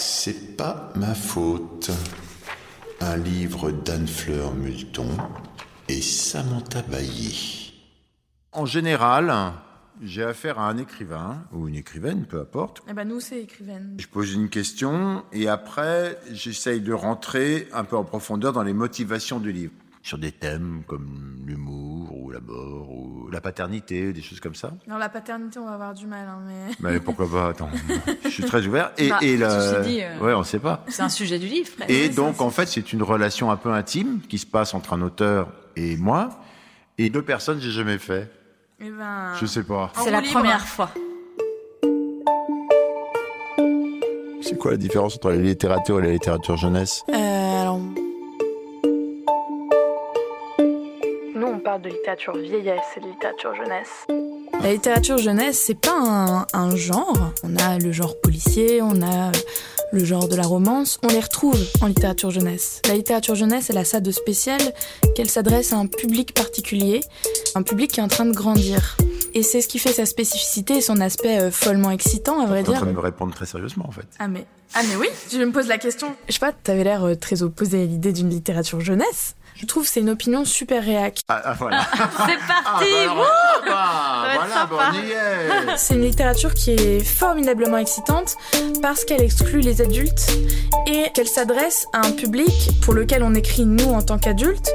C'est pas ma faute. Un livre d'Anne Fleur Multon et Samantha Bailly. En général, j'ai affaire à un écrivain ou une écrivaine, peu importe. Eh ben nous, c'est écrivaine. Je pose une question et après, j'essaye de rentrer un peu en profondeur dans les motivations du livre. Sur des thèmes comme l'humour ou la mort ou la paternité, des choses comme ça. Non, la paternité, on va avoir du mal, hein, mais... Mais pourquoi pas Attends, je suis très ouvert. Et, Bah, et la... dit, euh, ouais, on sait pas. C'est un sujet du livre. presque. Et donc, en fait, c'est une relation un peu intime qui se passe entre un auteur et moi. Et deux personnes, j'ai jamais fait. Eh ben... Je sais pas. C'est la libre. première fois. C'est quoi la différence entre la littérature et la littérature jeunesse? Euh, parle de littérature vieillesse et de littérature jeunesse. La littérature jeunesse, c'est pas un, un genre. On a le genre policier, on a le genre de la romance. On les retrouve en littérature jeunesse. La littérature jeunesse, elle a ça de spécial qu'elle s'adresse à un public particulier, un public qui est en train de grandir. Et c'est ce qui fait sa spécificité et son aspect euh, follement excitant, à vrai T'es en dire. train de me répondre très sérieusement, en fait. Ah mais, ah mais oui, je me pose la question. Je sais pas, t'avais l'air euh, très opposé à l'idée d'une littérature jeunesse. Je trouve que c'est une opinion super réac. Ah, ah, voilà. C'est parti bah, ah, bah, voilà, bon. C'est une littérature qui est formidablement excitante parce qu'elle exclut les adultes et qu'elle s'adresse à un public pour lequel on écrit nous en tant qu'adultes,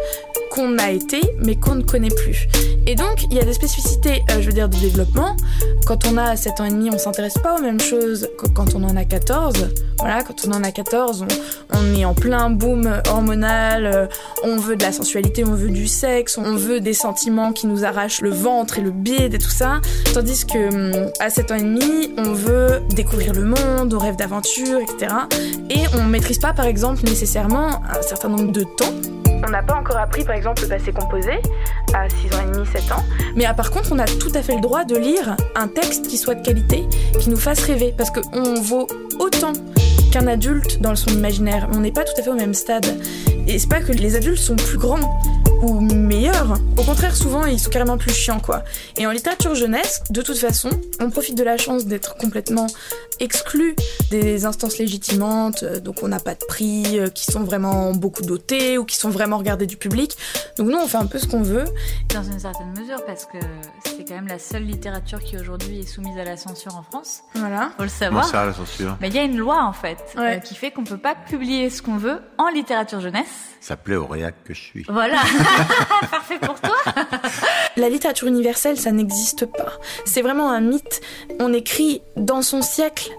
qu'on a été mais qu'on ne connaît plus. Et donc il y a des spécificités, euh, je veux dire, de développement. Quand on a 7 ans et demi, on s'intéresse pas aux mêmes choses que quand on en a 14. Voilà, quand on en a 14, on, on est en plein boom hormonal, euh, on veut de la sensualité, on veut du sexe, on veut des sentiments qui nous arrachent le ventre et le bide et tout ça. Tandis que hum, à 7 ans et demi, on veut découvrir le monde, on rêve d'aventure, etc. Et on maîtrise pas, par exemple, nécessairement un certain nombre de temps. On n'a pas encore appris, par exemple, le passé composé à 6 ans et demi, 7 ans. Mais ah, par contre, on a tout à fait le droit de lire un texte qui soit de qualité, qui nous fasse rêver, parce qu'on vaut autant qu'un adulte dans son imaginaire. On n'est pas tout à fait au même stade. Et c'est pas que les adultes sont plus grands ou meilleurs. Au contraire, souvent, ils sont carrément plus chiants, quoi. Et en littérature jeunesse, de toute façon, on profite de la chance d'être complètement exclu des instances légitimantes, euh, donc on n'a pas de prix, euh, qui sont vraiment beaucoup dotés ou qui sont vraiment regardés du public. Donc nous, on fait un peu ce qu'on veut. Dans une certaine mesure, parce que c'est quand même la seule littérature qui aujourd'hui est soumise à la censure en France. Voilà. Faut le savoir. ça, la censure Mais il y a une loi en fait Ouais. euh, qui fait qu'on peut pas publier ce qu'on veut en littérature jeunesse. Ça plaît au réac que je suis. Voilà, parfait pour toi. La littérature universelle, ça n'existe pas. C'est vraiment un mythe. On écrit dans son siècle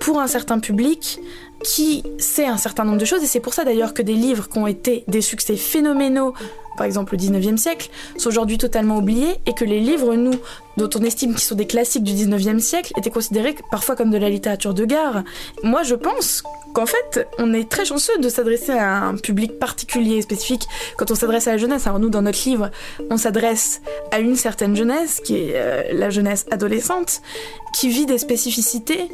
pour un certain public qui sait un certain nombre de choses. Et c'est pour ça d'ailleurs que des livres qui ont été des succès phénoménaux, par exemple au 19e siècle, sont aujourd'hui totalement oubliés et que les livres, nous, dont on estime qu'ils sont des classiques du 19e siècle, étaient considérés parfois comme de la littérature de gare. Moi, je pense qu'en fait, on est très chanceux de s'adresser à un public particulier et spécifique quand on s'adresse à la jeunesse. Alors nous, dans notre livre, on s'adresse à une certaine jeunesse, qui est euh, la jeunesse adolescente, qui vit des spécificités.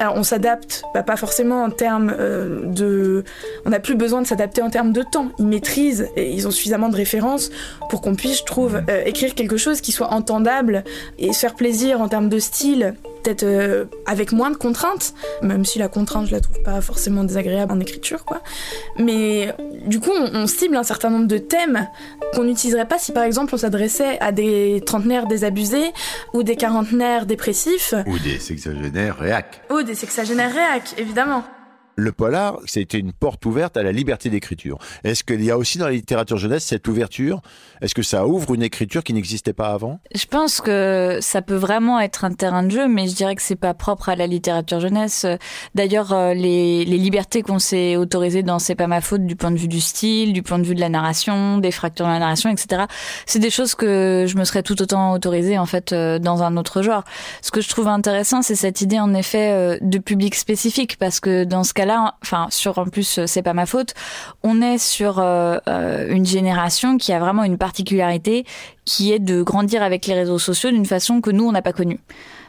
Alors on s'adapte, bah, pas forcément en termes euh, de... On n'a plus besoin de s'adapter en termes de temps. Ils maîtrisent et ils ont suffisamment de références pour qu'on puisse, je trouve, euh, écrire quelque chose qui soit entendable et se faire plaisir en termes de style peut-être euh, avec moins de contraintes, même si la contrainte je la trouve pas forcément désagréable en écriture quoi. Mais du coup on, on cible un certain nombre de thèmes qu'on n'utiliserait pas si par exemple on s'adressait à des trentenaires désabusés ou des quarantenaires dépressifs Ou des sexagénaires réac. ou des sexagénaires réac évidemment. Le polar, c'était une porte ouverte à la liberté d'écriture. Est-ce qu'il y a aussi dans la littérature jeunesse cette ouverture? Est-ce que ça ouvre une écriture qui n'existait pas avant? Je pense que ça peut vraiment être un terrain de jeu, mais je dirais que c'est pas propre à la littérature jeunesse. D'ailleurs, euh, les, les libertés qu'on s'est autorisées dans C'est pas ma faute du point de vue du style, du point de vue de la narration, des fractures de la narration, etc. C'est des choses que je me serais tout autant autorisée en fait euh, dans un autre genre. Ce que je trouve intéressant, c'est cette idée en effet euh, de public spécifique, parce que dans ce cas-là, enfin sur en plus euh, c'est pas ma faute, on est sur euh, euh, une génération qui a vraiment une particularité qui est de grandir avec les réseaux sociaux d'une façon que nous on n'a pas connue.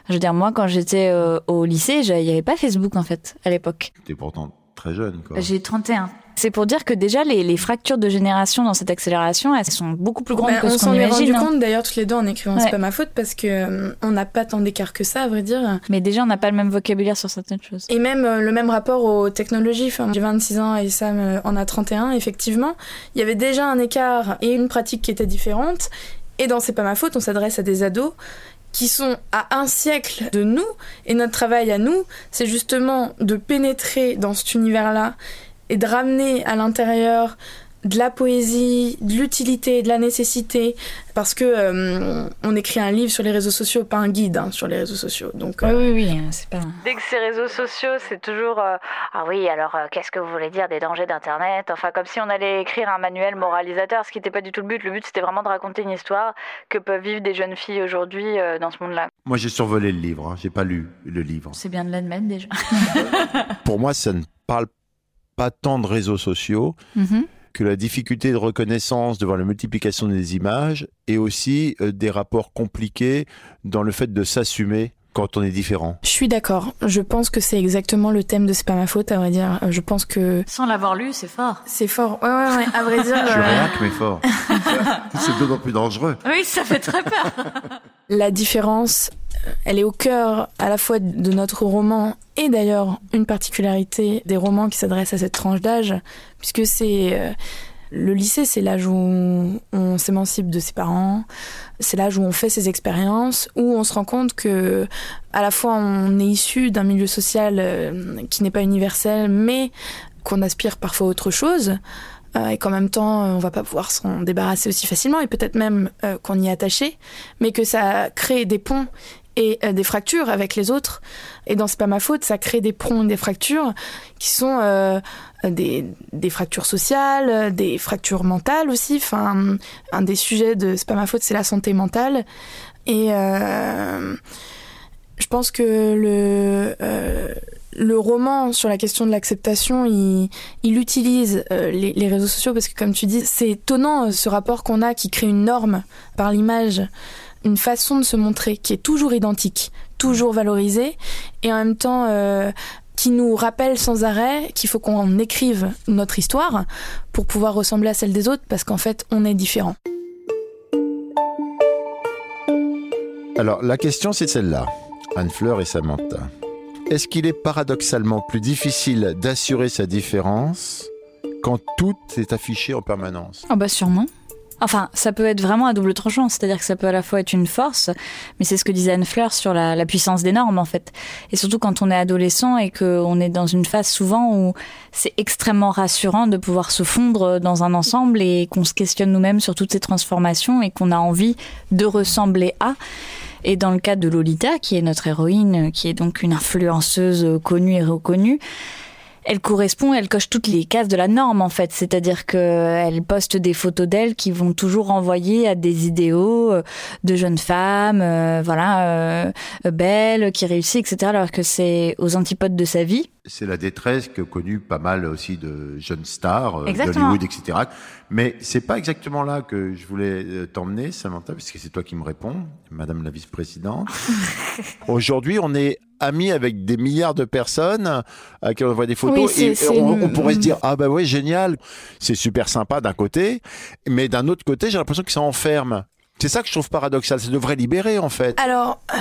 Je veux dire moi quand j'étais euh, au lycée, il y avait pas Facebook en fait à l'époque. T'es pourtant très jeune, quoi. J'ai 31. C'est pour dire que déjà les, les, fractures de génération dans cette accélération, elles sont beaucoup plus grandes bah, que ce qu'on imagine. On s'en est rendu hein. compte d'ailleurs toutes les deux en écrivant C'est pas ma faute parce que euh, on n'a pas tant d'écart que ça à vrai dire. Mais déjà on n'a pas le même vocabulaire sur certaines choses. Et même euh, le même rapport aux technologies. Enfin, j'ai 26 ans et Sam euh, en a 31. Effectivement, il y avait déjà un écart et une pratique qui était différente. Et dans C'est pas ma faute, on s'adresse à des ados qui sont à un siècle de nous, et notre travail à nous, c'est justement de pénétrer dans cet univers-là et de ramener à l'intérieur de la poésie, de l'utilité, de la nécessité, parce que euh, on écrit un livre sur les réseaux sociaux, pas un guide hein, sur les réseaux sociaux. Donc euh... oui, oui, oui, c'est pas. Dès que c'est réseaux sociaux, c'est toujours euh, ah oui, alors euh, qu'est-ce que vous voulez dire des dangers d'Internet Enfin, comme si on allait écrire un manuel moralisateur, ce qui n'était pas du tout le but. Le but, c'était vraiment de raconter une histoire que peuvent vivre des jeunes filles aujourd'hui euh, dans ce monde-là. Moi, j'ai survolé le livre. Hein. J'ai pas lu le livre. C'est bien de l'admettre déjà. Pour moi, ça ne parle pas tant de réseaux sociaux. Mm -hmm que la difficulté de reconnaissance devant la multiplication des images et aussi euh, des rapports compliqués dans le fait de s'assumer quand on est différent. Je suis d'accord. Je pense que c'est exactement le thème de C'est pas ma faute, à vrai dire. Je pense que. Sans l'avoir lu, c'est fort. C'est fort. Ouais, ouais, ouais. À vrai dire. Je rien que mais fort. c'est d'autant plus dangereux. Oui, ça fait très peur. La différence, elle est au cœur à la fois de notre roman et d'ailleurs une particularité des romans qui s'adressent à cette tranche d'âge, puisque c'est euh, le lycée, c'est l'âge où on s'émancipe de ses parents, c'est l'âge où on fait ses expériences, où on se rend compte que à la fois on est issu d'un milieu social euh, qui n'est pas universel, mais qu'on aspire parfois à autre chose euh, et qu'en même temps on va pas pouvoir s'en débarrasser aussi facilement et peut-être même euh, qu'on y est attaché, mais que ça crée des ponts et euh, des fractures avec les autres. Et dans C'est pas ma faute, ça crée des et des fractures qui sont euh, des, des, fractures sociales, des fractures mentales aussi. Enfin, un des sujets de C'est pas ma faute, c'est la santé mentale. Et euh, je pense que le le roman sur la question de l'acceptation, il, il utilise les, les, réseaux sociaux parce que, comme tu dis, c'est étonnant ce rapport qu'on a qui crée une norme par l'image, une façon de se montrer qui est toujours identique, toujours valorisée, et en même temps euh, qui nous rappelle sans arrêt qu'il faut qu'on écrive notre histoire pour pouvoir ressembler à celle des autres parce qu'en fait, on est différent. Alors, la question, c'est celle-là. Anne-Fleur et Samantha. Est-ce qu'il est paradoxalement plus difficile d'assurer sa différence quand tout est affiché en permanence? Ah bah sûrement. Enfin, ça peut être vraiment à double tranchant, c'est-à-dire que ça peut à la fois être une force, mais c'est ce que disait Anne Fleur sur la, puissance des normes en fait. Et surtout quand on est adolescent et qu'on est dans une phase souvent où c'est extrêmement rassurant de pouvoir se fondre dans un ensemble et qu'on se questionne nous-mêmes sur toutes ces transformations et qu'on a envie de ressembler à. Et dans le cas de Lolita, qui est notre héroïne, qui est donc une influenceuse connue et reconnue, elle correspond, elle coche toutes les cases de la norme en fait, c'est-à-dire que elle poste des photos d'elle qui vont toujours renvoyer à des idéaux de jeunes femmes, euh, voilà, euh, belles, qui réussissent, etc. Alors que c'est aux antipodes de sa vie. C'est la détresse que connu pas mal aussi de jeunes stars euh, d'Hollywood, etc. Mais c'est pas exactement là que je voulais t'emmener, Samantha, puisque c'est toi qui me réponds, Madame la vice-présidente. Aujourd'hui, on est amis avec des milliards de personnes à qui on voit des photos oui, et on, on, pourrait se dire ah bah oui génial c'est super sympa d'un côté mais d'un autre côté j'ai l'impression que ça enferme c'est ça que je trouve paradoxal ça devrait libérer en fait. Alors euh,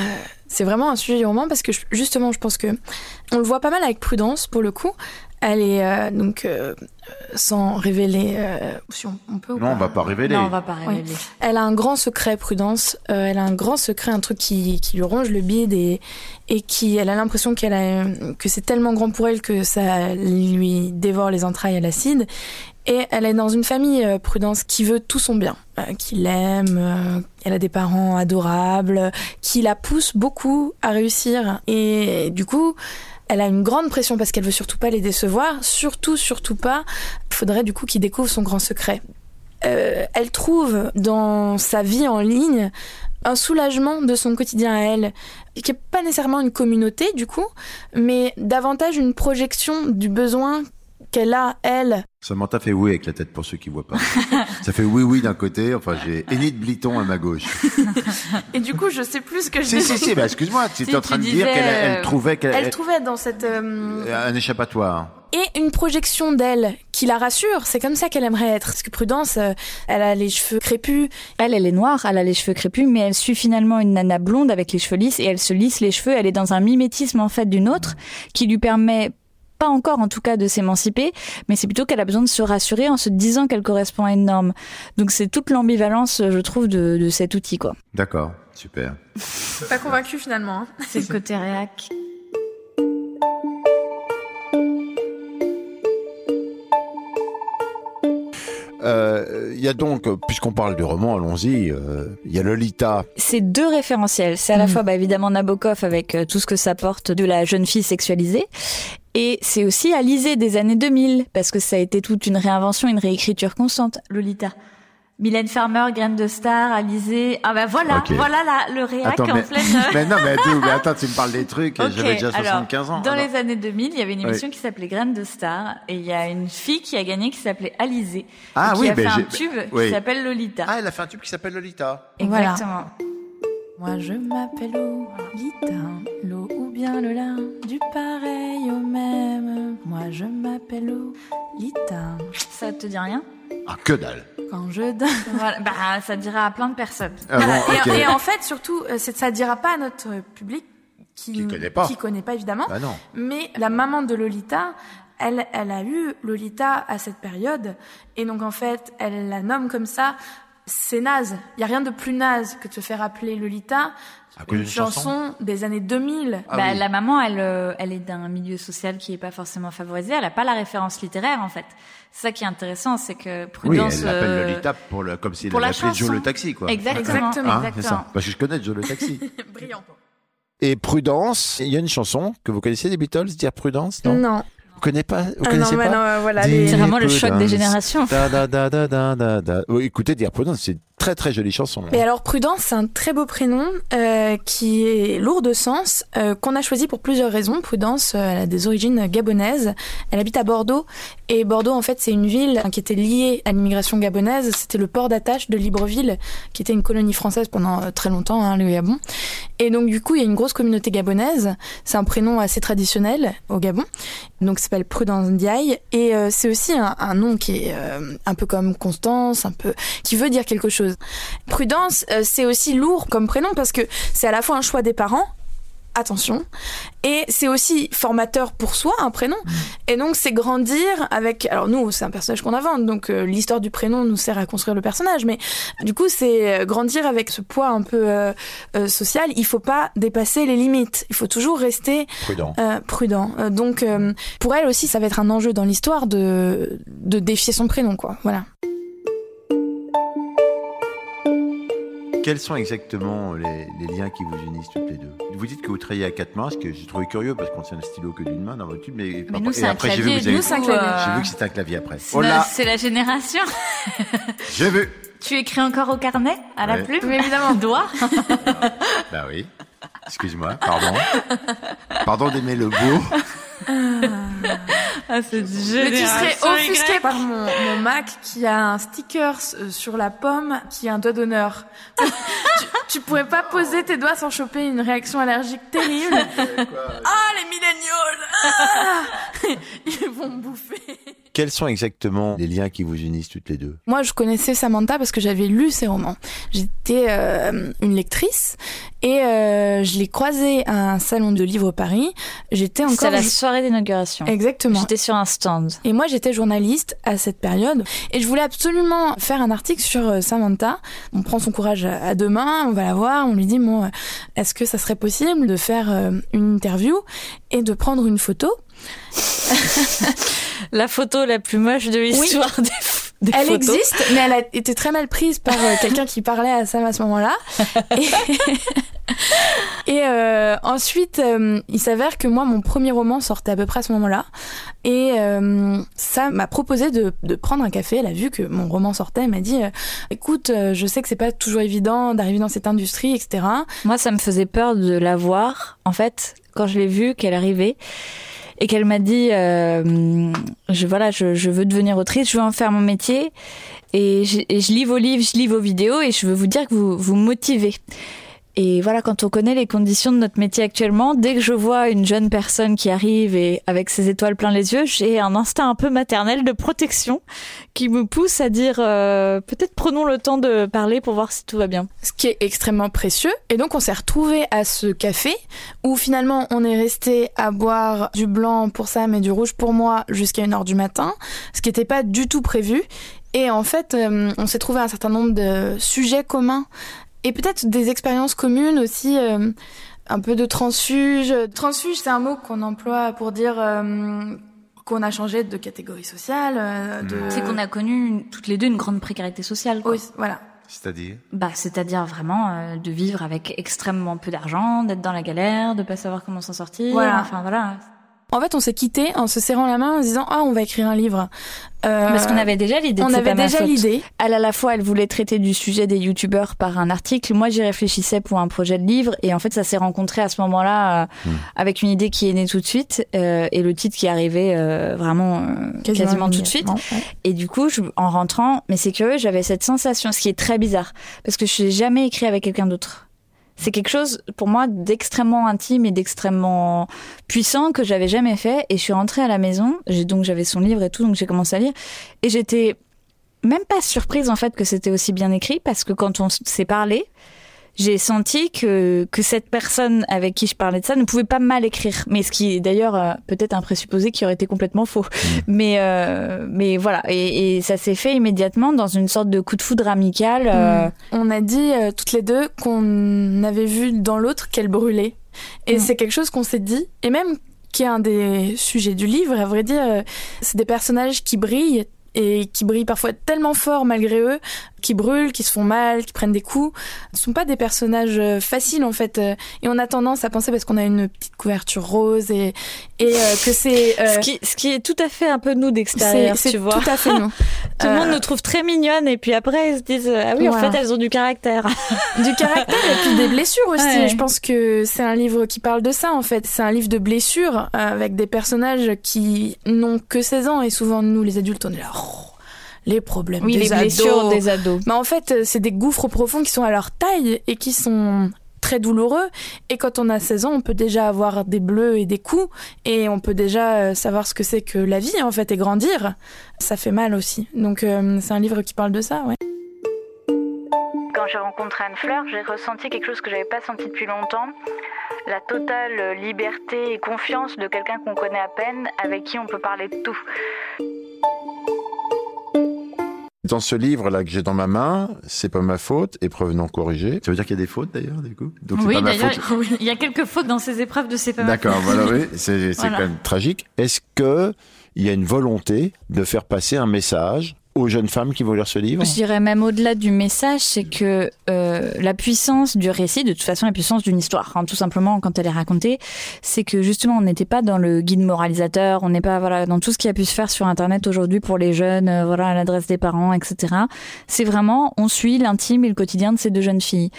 c'est vraiment un sujet du roman parce que je, justement je pense que on le voit pas mal avec prudence pour le coup elle est euh, donc euh, sans révéler euh, si on, on, peut ou non pas. on va pas révéler. Non on va pas révéler. Oui. elle a un grand secret prudence. Euh, elle a un grand secret un truc qui, qui lui ronge le bide et et qui elle a l'impression qu'elle a que c'est tellement grand pour elle que ça lui dévore les entrailles à l'acide. Et elle est dans une famille euh, Prudence qui veut tout son bien, euh, qui l'aime, euh, elle a des parents adorables, qui la poussent beaucoup à réussir. Et du coup, elle a une grande pression parce qu'elle veut surtout pas les décevoir, surtout, surtout pas. Faudrait du coup qu'il découvre son grand secret. Euh, elle trouve dans sa vie en ligne un soulagement de son quotidien à elle, qui n'est pas nécessairement une communauté du coup, mais davantage une projection du besoin qu'elle a, elle. Samantha fait oui avec la tête pour ceux qui voient pas. Ça fait oui oui d'un côté, enfin j'ai Enid Bliton à ma gauche. Et du coup, je sais plus ce que je Si si si, bah, excuse-moi, tu étais en train de dire qu'elle elle trouvait qu'elle elle trouvait dans cette euh... un échappatoire. Et une projection d'elle qui qui la rassure. C'est comme ça qu'elle aimerait être. Parce que Prudence, euh, elle a les cheveux crépus. Elle, elle est noire, elle a les cheveux crépus, mais elle suit finalement une nana blonde avec les cheveux lisses et elle se lisse les cheveux. Elle est dans un mimétisme en fait d'une autre qui lui permet pas encore en tout cas de s'émanciper, mais c'est plutôt qu'elle a besoin de se rassurer en se disant qu'elle correspond à une norme. Donc c'est toute l'ambivalence, je trouve, de, de cet outil quoi. D'accord, super. Pas convaincu finalement. Hein. C'est le côté réac. Euh, Il y a donc, puisqu'on parle du roman, allons-y, euh, il y a Lolita. C'est deux référentiels. C'est à la Mm. fois bah, évidemment Nabokov avec euh, tout ce que ça porte de la jeune fille sexualisée. Et c'est aussi Alizé des années 2000, parce que ça a été toute une réinvention, une réécriture constante. Lolita. Mylène Farmer, Graine de Star, Alizé. Ah bah voilà, voilà la, le réac Attends, en mais, pleine... mais non, mais, attends, mais attends, tu me parles des trucs, j'avais déjà alors, 75 ans. Dans Alors, les années 2000, il y avait une Oui. émission qui s'appelait Graines de Star, et il y a une fille qui a gagné qui s'appelait Alizé, Ah et qui oui, a ben fait un tube oui. qui s'appelle Lolita. Ah, elle a fait un tube qui s'appelle Lolita. Voilà. Moi je m'appelle Lolita, l'eau ou bien le lin, du pareil au même. Moi je m'appelle Lolita. Ça te dit rien? Ah, que dalle. Quand je donne. Voilà, bah, ça dira à plein de personnes. Ah bon, et, en fait, surtout, euh, c'est- ça dira pas à notre public qui, Qui connaît pas. qui connaît pas évidemment. Bah non. Mais la maman de Lolita, elle, elle a eu Lolita à cette période. Et donc, en fait, elle la nomme comme ça. C'est naze. Il y a rien de plus naze que de se faire appeler Lolita. À cause Une chanson chanson des années 2000. Ah bah, oui. La maman, elle, euh, elle est d'un milieu social qui est pas forcément favorisé. Elle a pas la référence littéraire, en fait. C'est ça qui est intéressant, c'est que Oui, Prudence. elle l'appelle euh, Lolita pour le, comme si elle avait appelé Joe le taxi, quoi. Exactement. Exactement. Hein, exactement. ça. Parce que je connais Joe le taxi. Brillant. Et Prudence, il y a une chanson que vous connaissez des Beatles, dire Prudence, non? Non. Vous connaissez pas Vous Ah connaissez pas non, euh, voilà. C'est vraiment le choc des Prudence. générations. Da, da, da, da, da, da, da. Oui, écoutez, dire Prudence, c'est une très très jolie chanson. hein. Mais alors Prudence, c'est un très beau prénom euh, qui est lourd de sens, euh, qu'on a choisi pour plusieurs raisons. Prudence, euh, elle a des origines gabonaises. Elle habite à Bordeaux et Bordeaux, en fait, c'est une ville qui était liée à l'immigration gabonaise. C'était le port d'attache de Libreville, qui était une colonie française pendant très longtemps, hein, le Gabon. Et donc du coup, il y a une grosse communauté gabonaise. C'est un prénom assez traditionnel au Gabon. Donc, s'appelle Prudence Ndiaye et euh, c'est aussi un, nom qui est euh, un peu comme Constance, un peu qui veut dire quelque chose. Prudence, euh, c'est aussi lourd comme prénom parce que c'est à la fois un choix des parents. Attention. Et c'est aussi formateur pour soi, un prénom. Et donc, c'est grandir avec. Alors, nous, c'est un personnage qu'on invente. Donc, euh, l'histoire du prénom nous sert à construire le personnage. Mais du coup, c'est euh, grandir avec ce poids un peu euh, euh, social. Il faut pas dépasser les limites. Il faut toujours rester Prudent. prudent. Donc, pour elle aussi, ça va être un enjeu dans l'histoire de, de défier son prénom, quoi. Voilà. Quels sont exactement les, les liens qui vous unissent toutes les deux? Vous dites que vous travaillez à quatre mains, ce que j'ai trouvé curieux parce qu'on tient un stylo que d'une main dans votre tube, mais, Mais nous, et c'est un après j'ai vu vous avez- Nous, c'est un euh, j'ai vu que c'était un clavier après. c'est Oh la- là, C'est la génération. j'ai vu. Tu écris encore au carnet, à la plume Oui, évidemment. Doigt Bah oui. Excuse-moi, pardon. Pardon d'aimer le beau. Ah, c'est Mais tu serais offusqué par mon, mon Mac qui a un sticker euh, sur la pomme qui a un doigt d'honneur. tu, tu pourrais pas poser tes doigts sans choper une réaction allergique terrible. Ah, les milléniaux ah Ils vont me bouffer. Quels sont exactement les liens qui vous unissent toutes les deux? Moi, je connaissais Samantha parce que j'avais lu ses romans. J'étais euh, une lectrice et euh, je l'ai croisée à un salon de livres Paris. J'étais C'est encore... la soirée d'inauguration. Exactement. J'étais sur un stand. Et moi, j'étais journaliste à cette période et je voulais absolument faire un article sur euh, Samantha. On prend son courage à à deux mains, on va la voir, on lui dit bon, euh, est-ce que ça serait possible de faire euh, une interview et de prendre une photo? La photo la plus moche de l'histoire des, des Elle photos. existe, mais elle a été très mal prise par euh, quelqu'un qui parlait à Sam à ce moment-là. Et, et, euh, ensuite, euh, il s'avère que moi, mon premier roman sortait à peu près à ce moment-là. Et Sam m'a proposé de, de prendre un café. Elle a vu que mon roman sortait. Elle m'a dit, écoute, je sais que c'est pas toujours évident d'arriver dans cette industrie, etc. Moi, ça me faisait peur de la voir, en fait, quand je l'ai vue, qu'elle arrivait. Et qu'elle m'a dit, euh, je, voilà, je, veux devenir autrice, je veux en faire mon métier. Et je, et je lis vos livres, je lis vos vidéos et je veux vous dire que vous vous motivez. Et voilà, quand on connaît les conditions de notre métier actuellement, dès que je vois une jeune personne qui arrive et avec ses étoiles plein les yeux, j'ai un instinct un peu maternel de protection qui me pousse à dire euh, peut-être prenons le temps de parler pour voir si tout va bien. Ce qui est extrêmement précieux. Et donc on s'est retrouvé à ce café où finalement on est resté à boire du blanc pour Sam et du rouge pour moi jusqu'à 1h du matin, ce qui n'était pas du tout prévu. Et en fait, euh, on s'est trouvé un certain nombre de sujets communs et peut-être des expériences communes aussi. Euh, un peu de transfuge. Transfuge, c'est un mot qu'on emploie pour dire euh, qu'on a changé de catégorie sociale. Euh, de... C'est qu'on a connu toutes les deux une grande précarité sociale. Oui, voilà. C'est-à-dire Bah, c'est-à-dire vraiment de vivre avec extrêmement peu d'argent, d'être dans la galère, de pas savoir comment s'en sortir. Voilà. Enfin voilà. En fait, on s'est quitté en se serrant la main en se disant ah on va écrire un livre. Euh, Parce qu'on avait déjà l'idée. On de avait pas déjà l'idée. Elle à la fois, elle voulait traiter du sujet des youtubeurs par un article. Moi, j'y réfléchissais pour un projet de livre, et en fait, ça s'est rencontré à ce moment-là euh, Hmm. avec une idée qui est née tout de suite euh, et le titre qui est arrivé euh, vraiment euh, quasiment, tout de suite. ouais. Et du coup, je, en rentrant, mais c'est curieux, j'avais cette sensation, ce qui est très bizarre, parce que je n'ai jamais écrit avec quelqu'un d'autre. C'est quelque chose pour moi d'extrêmement intime et d'extrêmement puissant que j'avais jamais fait. Et je suis rentrée à la maison, donc j'avais son livre et tout, donc j'ai commencé à lire, et j'étais même pas surprise en fait que c'était aussi bien écrit, parce que quand on s'est parlé, j'ai senti que, que cette personne avec qui je parlais de ça ne pouvait pas mal écrire. Mais ce qui est d'ailleurs euh, peut-être un présupposé qui aurait été complètement faux. Mais, euh, mais voilà, et, et ça s'est fait immédiatement dans une sorte de coup de foudre amical. euh, On a dit euh, toutes les deux qu'on avait vu dans l'autre qu'elle brûlait. Et Mm. c'est quelque chose qu'on s'est dit, et même qui est un des sujets du livre, à vrai dire, c'est des personnages qui brillent et qui brillent parfois tellement fort malgré eux, qui brûlent, qui se font mal, qui prennent des coups. Ce sont pas des personnages euh, faciles en fait. euh, Et on a tendance à penser parce qu'on a une petite couverture rose et, et euh, que c'est... euh, ce, qui, ce qui est tout à fait un peu nous d'extérieur, tu vois. tout à fait nous. Tout le monde nous trouve très mignonnes et puis après ils se disent ah oui en fait elles ont du caractère. du caractère et puis des blessures aussi. Ouais. Je pense que c'est un livre qui parle de ça en fait. C'est un livre de blessures avec des personnages qui n'ont que 16 ans et souvent nous les adultes on est là oh, les problèmes Oui des les ados. blessures des ados. Mais en fait euh, c'est des gouffres profonds qui sont à leur taille et qui sont très douloureux et quand on a 16 ans on peut déjà avoir des bleus et des coups et on peut déjà euh, savoir ce que c'est que la vie en fait et grandir ça fait mal aussi donc euh, c'est un livre qui parle de ça ouais Quand j'ai rencontré Anne Fleur, j'ai ressenti quelque chose que j'avais pas senti depuis longtemps. La totale liberté et confiance de quelqu'un qu'on connaît à peine, avec qui on peut parler de tout. Dans ce livre-là que j'ai dans ma main, c'est pas ma faute, épreuve non corrigée. Ça veut dire qu'il y a des fautes d'ailleurs, du coup? Donc Oui d'ailleurs il y a quelques fautes dans ces épreuves de c'est pas ma D'accord, voilà, oui, c'est c'est Voilà. quand même tragique. Est-ce que il y a une volonté de faire passer un message aux jeunes femmes qui vont lire ce livre Je dirais même au-delà du message, c'est que euh, la puissance du récit, de toute façon la puissance d'une histoire, hein, tout simplement quand elle est racontée, c'est que justement on n'était pas dans le guide moralisateur, on n'est pas voilà dans tout ce qui a pu se faire sur Internet aujourd'hui pour les jeunes, euh, voilà l'adresse des parents, etc. C'est vraiment on suit l'intime et le quotidien de ces deux jeunes filles.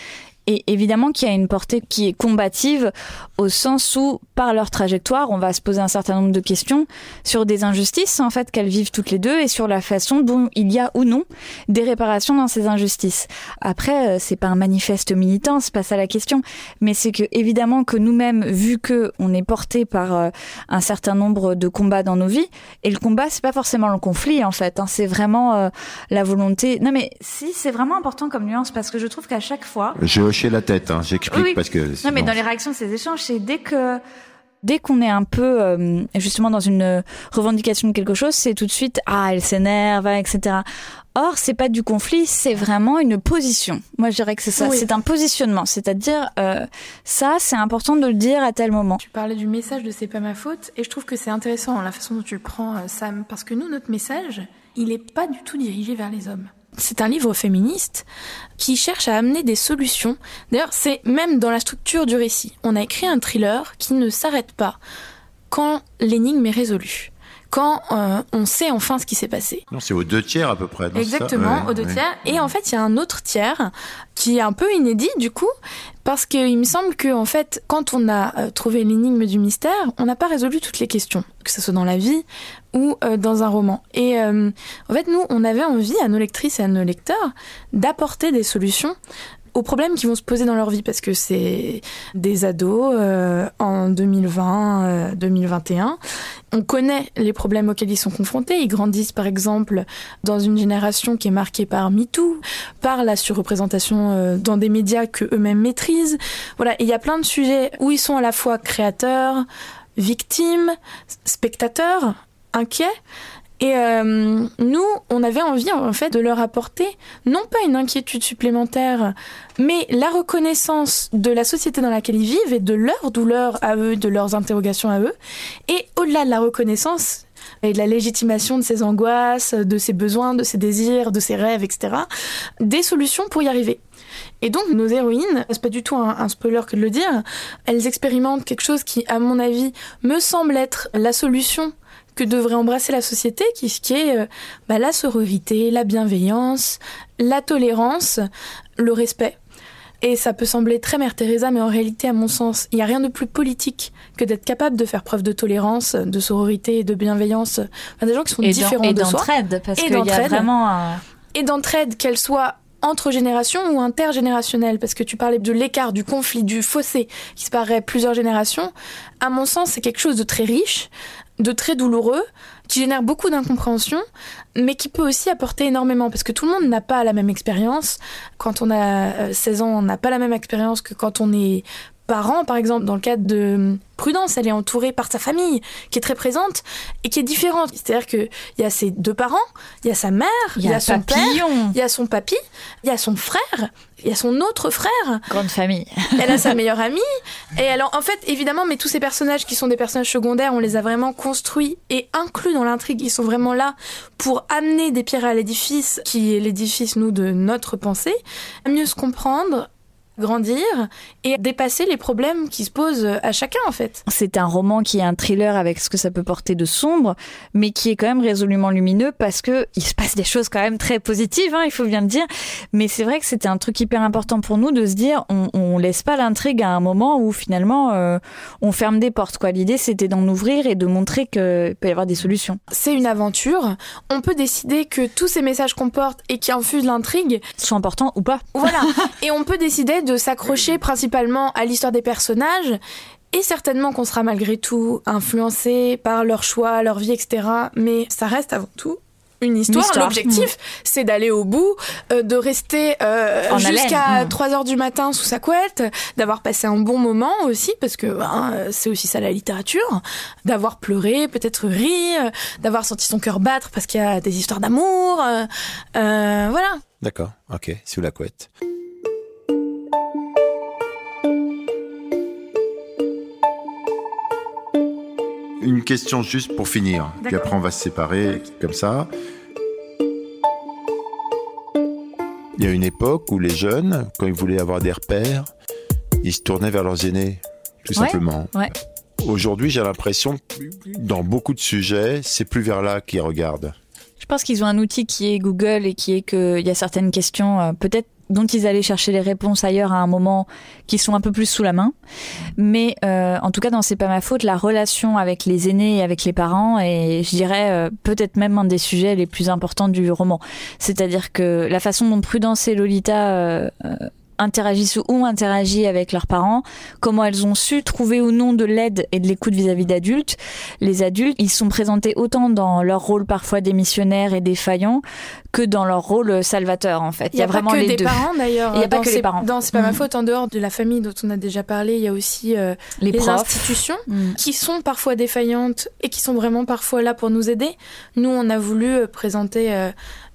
Et évidemment qu'il y a une portée qui est combative au sens où, par leur trajectoire, on va se poser un certain nombre de questions sur des injustices, en fait, qu'elles vivent toutes les deux et sur la façon dont il y a ou non des réparations dans ces injustices. Après, euh, c'est pas un manifeste militant, c'est pas ça la question, mais c'est que, évidemment, que nous-mêmes, vu que on est porté par euh, un certain nombre de combats dans nos vies, et le combat, c'est pas forcément le conflit, en fait, hein, c'est vraiment euh, la volonté. Non, mais si, c'est vraiment important comme nuance parce que je trouve qu'à chaque fois, hoché la tête, hein, j'explique Oui, oui. parce que. non, mais sinon- dans les réactions de ces échanges, c'est dès que dès qu'on est un peu euh, justement dans une revendication de quelque chose, c'est tout de suite ah elle s'énerve, etc. Or, c'est pas du conflit, c'est vraiment une position. Moi, je dirais que c'est ça. Oui. C'est un positionnement, c'est-à-dire euh, ça, c'est important de le dire à tel moment. Tu parlais du message de C'est pas ma faute, et je trouve que c'est intéressant la façon dont tu le prends, euh, Sam, parce que nous, notre message, il est pas du tout dirigé vers les hommes. C'est un livre féministe qui cherche à amener des solutions. D'ailleurs, c'est même dans la structure du récit. On a écrit un thriller qui ne s'arrête pas quand l'énigme est résolue, quand euh, on sait enfin ce qui s'est passé. Non, c'est aux deux tiers à peu près. ça? Exactement, aux deux ouais. tiers. Et en fait, il y a un autre tiers qui est un peu inédit du coup, parce qu'il me semble que en fait, quand on a euh, trouvé l'énigme du mystère, on n'a pas résolu toutes les questions, que ce soit dans la vie ou euh, dans un roman. Et euh, en fait, nous, on avait envie à nos lectrices et à nos lecteurs d'apporter des solutions aux problèmes qui vont se poser dans leur vie parce que c'est des ados euh, en 2020, 2021. Euh, On connaît les problèmes auxquels ils sont confrontés. Ils grandissent par exemple dans une génération qui est marquée par MeToo, par la surreprésentation euh, dans des médias que eux-mêmes maîtrisent. Voilà, il y a plein de sujets où ils sont à la fois créateurs, victimes, spectateurs, inquiets. Et euh, nous, on avait envie en fait de leur apporter non pas une inquiétude supplémentaire, mais la reconnaissance de la société dans laquelle ils vivent et de leurs douleurs à eux, de leurs interrogations à eux. Et au-delà de la reconnaissance et de la légitimation de ces angoisses, de ses besoins, de ses désirs, de ses rêves, etc., des solutions pour y arriver. Et donc nos héroïnes, c'est pas du tout un, un, spoiler que de le dire, elles expérimentent quelque chose qui, à mon avis, me semble être la solution que devrait embrasser la société, qui, qui est euh, bah, la sororité, la bienveillance, la tolérance, le respect. Et ça peut sembler très Mère Teresa, mais en réalité, à mon sens, il n'y a rien de plus politique que d'être capable de faire preuve de tolérance, de sororité et de bienveillance. Enfin, des gens qui sont différents et de soi. d'entraide, parce qu'il y a vraiment un... Et d'entraide, qu'elle soit entre générations ou intergénérationnelle, parce que tu parlais de l'écart, du conflit, du fossé qui se paraît plusieurs générations. À mon sens, c'est quelque chose de très riche, de très douloureux, qui génère beaucoup d'incompréhension, mais qui peut aussi apporter énormément, parce que tout le monde n'a pas la même expérience. Quand on a 16 euh, ans, on n'a pas la même expérience que quand on est parent, par exemple, dans le cadre de Prudence, elle est entourée par sa famille, qui est très présente et qui est différente. C'est-à-dire qu'il y a ses deux parents, il y a sa mère, il y, a, son père, il y a son papy, il y a son frère, il y a son autre frère. Grande famille. Elle a sa meilleure amie. Et alors, en fait, évidemment, mais tous ces personnages qui sont des personnages secondaires, on les a vraiment construits et inclus dans l'intrigue. Ils sont vraiment là pour amener des pierres à l'édifice, qui est l'édifice, nous, de notre pensée, à mieux se comprendre, grandir et dépasser les problèmes qui se posent à chacun en fait. C'est un roman qui est un thriller avec ce que ça peut porter de sombre, mais qui est quand même résolument lumineux parce que il se passe des choses quand même très positives, hein, il faut bien le dire. Mais c'est vrai que c'était un truc hyper important pour nous de se dire on, on laisse pas l'intrigue à un moment où finalement euh, on ferme des portes. Quoi, l'idée c'était d'en ouvrir et de montrer qu'il peut y avoir des solutions. C'est une aventure. On peut décider que tous ces messages qu'on porte et qui infusent l'intrigue sont importants ou pas. Voilà. et on peut décider de s'accrocher principalement à l'histoire des personnages et certainement qu'on sera malgré tout influencé par leur choix, leur vie, etc. Mais ça reste avant tout une histoire. L'objectif, c'est d'aller au bout, euh, de rester euh, jusqu'à 3 heures du matin sous sa couette, d'avoir passé un bon moment aussi, parce que ben, c'est aussi ça la littérature, d'avoir pleuré, peut-être ri, euh, d'avoir senti son cœur battre parce qu'il y a des histoires d'amour. voilà. D'accord, ok, sous la couette. Une question juste pour finir. Puis après, on va se séparer comme ça. Il y a une époque où les jeunes, quand ils voulaient avoir des repères, ils se tournaient vers leurs aînés, tout simplement. Aujourd'hui, j'ai l'impression, dans beaucoup de sujets, c'est plus vers là qu'ils regardent. Je pense qu'ils ont un outil qui est Google et qui est qu'il y a certaines questions, euh, peut-être dont ils allaient chercher les réponses ailleurs à un moment qui sont un peu plus sous la main. Mais euh, en tout cas, dans C'est pas ma faute, la relation avec les aînés et avec les parents est, je dirais, euh, peut-être même un des sujets les plus importants du roman. C'est-à-dire que la façon dont Prudence et Lolita euh, interagissent ou ont interagi avec leurs parents, comment elles ont su trouver ou non de l'aide et de l'écoute vis-à-vis d'adultes. Les adultes, ils sont présentés autant dans leur rôle parfois démissionnaire et défaillant que dans leur rôle salvateur en fait. Il y a, vraiment les deux. parents d'ailleurs. Il n'y a pas que les parents. Dans c'est pas ma mm. faute en dehors de la famille dont on a déjà parlé, il y a aussi euh, les, institutions mm. qui sont parfois défaillantes et qui sont vraiment parfois là pour nous aider. Nous, on a voulu euh, présenter euh,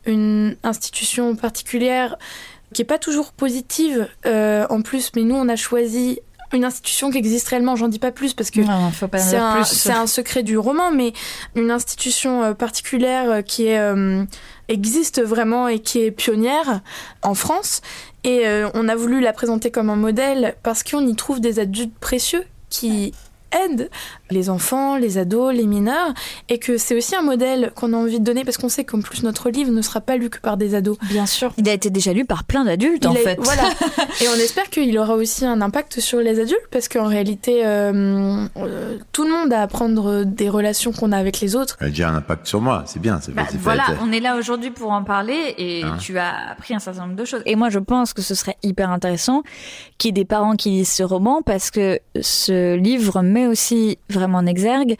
une institution particulière qui est pas toujours positive euh, en plus, mais nous on a choisi une institution qui existe réellement, j'en dis pas plus parce que c'est un, un, secret du roman, mais une institution euh, particulière euh, qui est, existe vraiment et qui est pionnière en France. Et on a voulu la présenter comme un modèle parce qu'on y trouve des adultes précieux qui aident les enfants, les ados, les mineurs, et que c'est aussi un modèle qu'on a envie de donner parce qu'on sait qu'en plus notre livre ne sera pas lu que par des ados. Bien sûr. Il a été déjà lu par plein d'adultes en fait. Voilà. et on espère qu'il aura aussi un impact sur les adultes parce qu'en réalité, euh, euh, tout le monde a à apprendre des relations qu'on a avec les autres. Elle a déjà un impact sur moi, c'est bien. Bah, voilà, on est là aujourd'hui pour en parler et hein tu as appris un certain nombre de choses. Et moi, je pense que ce serait hyper intéressant qu'il y ait des parents qui lisent ce roman parce que ce livre met aussi vraiment en exergue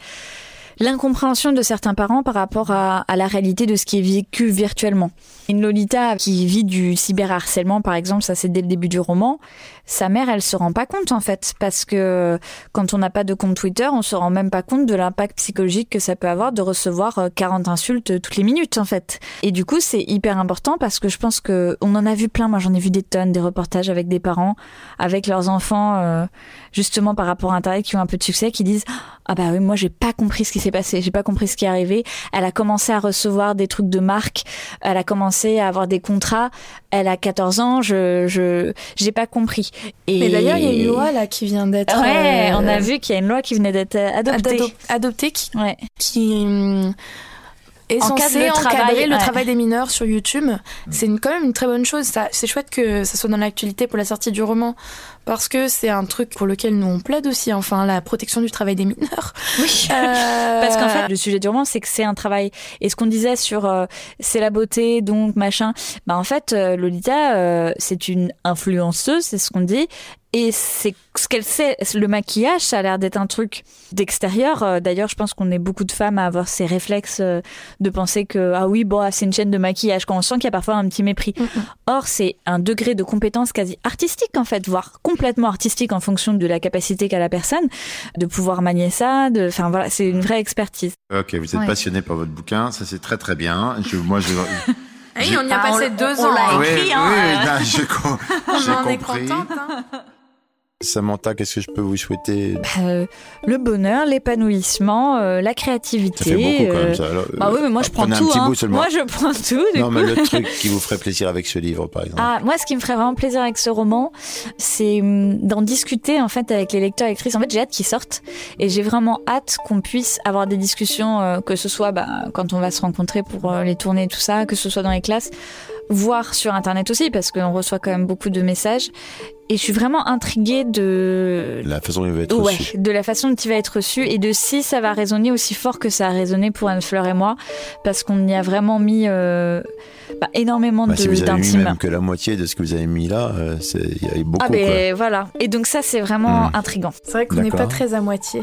l'incompréhension de certains parents par rapport à, la réalité de ce qui est vécu virtuellement. Une Lolita qui vit du cyberharcèlement, par exemple, ça c'est dès le début du roman, sa mère, elle se rend pas compte en fait, parce que quand on n'a pas de compte Twitter, on se rend même pas compte de l'impact psychologique que ça peut avoir de recevoir 40 euh, insultes toutes les minutes en fait. Et du coup, c'est hyper important parce que je pense que on en a vu plein. Moi, j'en ai vu des tonnes, des reportages avec des parents, avec leurs enfants, euh, justement par rapport à Internet, qui ont un peu de succès, qui disent ah bah oui, moi j'ai pas compris ce qui s'est passé, j'ai pas compris ce qui est arrivé. Elle a commencé à recevoir des trucs de marque, elle a commencé à avoir des contrats, elle a 14 ans, je je j'ai pas compris. Et Mais d'ailleurs, il y a une loi là qui vient d'être Ouais, on a euh, vu qu'il y a une loi qui venait d'être adoptée. Adoptée qui ouais. qui hum, est censé encadrer le travail des mineurs sur YouTube. Mm. C'est quand même une très bonne chose. C'est chouette que ça soit dans l'actualité pour la sortie du roman parce que c'est un truc pour lequel nous on plaide aussi, enfin la protection du travail des mineurs. Oui. Euh... parce qu'en fait, le sujet du roman, c'est que c'est un travail. Et ce qu'on disait sur euh, c'est la beauté, donc machin. Bah en fait, euh, Lolita, euh, c'est une influenceuse, c'est ce qu'on dit. Et c'est ce qu'elle sait. Le maquillage, ça a l'air d'être un truc d'extérieur. D'ailleurs, je pense qu'on est beaucoup de femmes à avoir ces réflexes de penser que ah oui, bon, ah, c'est une chaîne de maquillage. Quand on sent qu'il y a parfois un petit mépris. Or, c'est un degré de compétence quasi artistique en fait, voire complètement artistique en fonction de la capacité qu'a la personne de pouvoir manier ça. De, enfin voilà, c'est une vraie expertise. Ok, vous êtes passionné par votre bouquin, ça c'est très très bien. Je, moi, je oui, on y a passé deux ans. On l'a écrit, hein. Oui, non, je, on en est contente. Hein. Samantha, qu'est-ce que je peux vous souhaiter bah, Le bonheur, l'épanouissement, euh, la créativité. Ça fait beaucoup quand même euh, ça. bah oui, mais moi je prends tout. Hein. Moi je prends tout. non, mais le truc qui vous ferait plaisir avec ce livre, par exemple. Ah, moi, ce qui me ferait vraiment plaisir avec ce roman, c'est hum, d'en discuter en fait avec les lecteurs et lectrices. En fait, j'ai hâte qu'ils sortent et j'ai vraiment hâte qu'on puisse avoir des discussions, euh, que ce soit bah, quand on va se rencontrer pour les tournées et tout ça, que ce soit dans les classes, voire sur Internet aussi, parce qu'on reçoit quand même beaucoup de messages. Et je suis vraiment intriguée de la façon dont il va être ouais, de la façon dont il va être reçu et de si ça va résonner aussi fort que ça a résonné pour Anne Fleur et moi, parce qu'on y a vraiment mis euh, bah, énormément bah, de si vous avez mis même que la moitié de ce que vous avez mis là, euh, il y a eu beaucoup. Ah ben voilà. Et donc ça c'est vraiment hmm. intrigant. C'est vrai qu'on n'est pas très à moitié.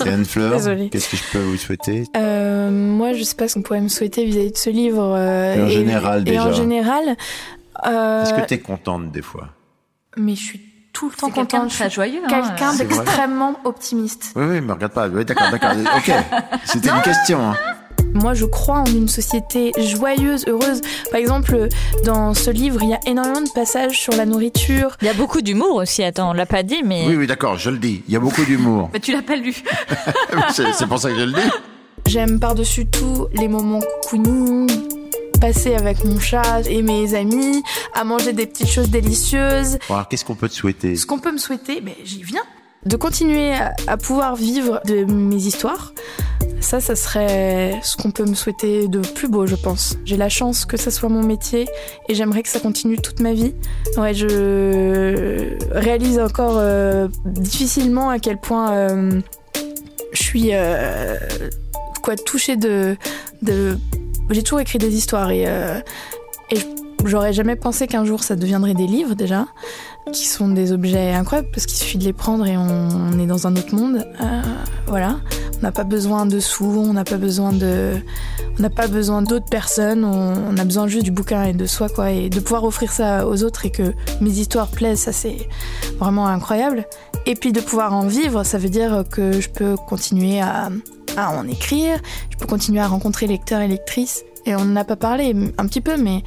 Anne Fleur, qu'est-ce que je peux vous souhaiter? Euh, Moi, je sais pas ce qu'on pourrait me souhaiter vis-à-vis de ce livre. en général déjà. Et en général. Est-ce que tu es contente des fois? Mais je suis tout le temps contente. Très joyeux. Hein. Quelqu'un d'extrêmement optimiste. Oui, oui, mais regarde pas. Oui, d'accord, d'accord. ok. C'était une question. Hein. Moi, je crois en une société joyeuse, heureuse. Par exemple, dans ce livre, il y a énormément de passages sur la nourriture. Il y a beaucoup d'humour aussi. Attends, on l'a pas dit, mais. Oui, oui, d'accord, je le dis. Il y a beaucoup d'humour. mais tu l'as pas lu. c'est pour ça que je le dis. J'aime par-dessus tout les moments cocooning, passer avec mon chat et mes amis, à manger des petites choses délicieuses. alors, qu'est-ce qu'on peut te souhaiter Ce qu'on peut me souhaiter, ben, j'y viens. De continuer à, pouvoir vivre de mes histoires. Ça, ça serait ce qu'on peut me souhaiter de plus beau, je pense. J'ai la chance que ça soit mon métier et j'aimerais que ça continue toute ma vie. Ouais, je réalise encore euh, difficilement à quel point euh, je suis euh, quoi touchée de, de j'ai toujours écrit des histoires et, euh, et j'aurais jamais pensé qu'un jour ça deviendrait des livres déjà, qui sont des objets incroyables parce qu'il suffit de les prendre et on, est dans un autre monde. Euh, voilà, on n'a pas besoin de sous, on n'a pas besoin de, on n'a pas besoin d'autres personnes, on, a besoin juste du bouquin et de soi quoi, et de pouvoir offrir ça aux autres et que mes histoires plaisent, ça c'est vraiment incroyable. Et puis de pouvoir en vivre, ça veut dire que je peux continuer à à en écrire, je peux continuer à rencontrer lecteurs et lectrices. Et on n'en a pas parlé un petit peu, mais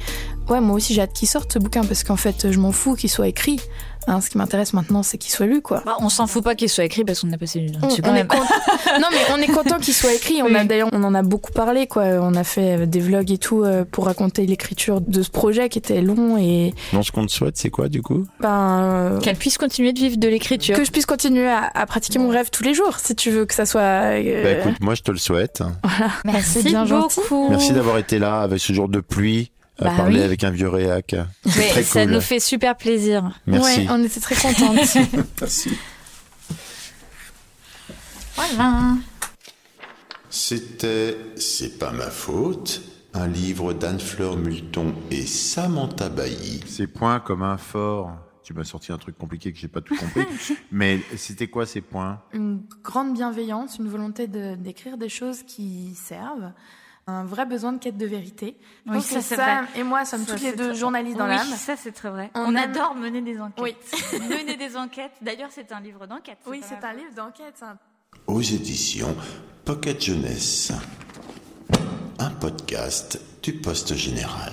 Ouais, moi aussi j'ai hâte qu'il sorte ce bouquin parce qu'en fait je m'en fous qu'il soit écrit. Hein, ce qui m'intéresse maintenant, c'est qu'il soit lu, quoi. Bah, on s'en fout pas qu'il soit écrit parce qu'on a passé du temps On- on est content- non, mais on est content qu'il soit écrit. On a d'ailleurs, on en a beaucoup parlé, quoi. On a fait euh, des vlogs et tout euh, pour raconter l'écriture de ce projet qui était long et Non, ce qu'on te souhaite, c'est quoi du coup? Ben euh, Qu'elle puisse continuer de vivre de l'écriture. que je puisse continuer à, à pratiquer mon rêve tous les jours, si tu veux que ça soit. euh, Bah écoute, moi je te le souhaite. Merci c'est bien gentil. beaucoup. Merci d'avoir été là avec ce jour de pluie, Bah parler oui. avec un vieux réac. Mais très ça cool. nous fait super plaisir. Merci. Ouais, on était très contentes. Merci. Voilà. C'était C'est pas ma faute, un livre d'Anne-Fleur Multon et Samantha Bailly. Ces points comme un fort. Tu m'as sorti un truc compliqué que j'ai pas tout compris. Mais c'était quoi ces points? Une grande bienveillance, une volonté de- d'écrire des choses qui servent, un vrai besoin de quête de vérité. Je Oui, pense ça, que c'est ça vrai. et moi sommes Ça, toutes les deux très- journalistes dans Oui, l'âme. ça c'est très vrai. On On, aime- adore mener des enquêtes. Oui. mener des enquêtes. D'ailleurs, c'est un livre d'enquête. Oui, c'est un livre d'enquête. un- Aux éditions Pocket Jeunesse. Un podcast du Poste Général.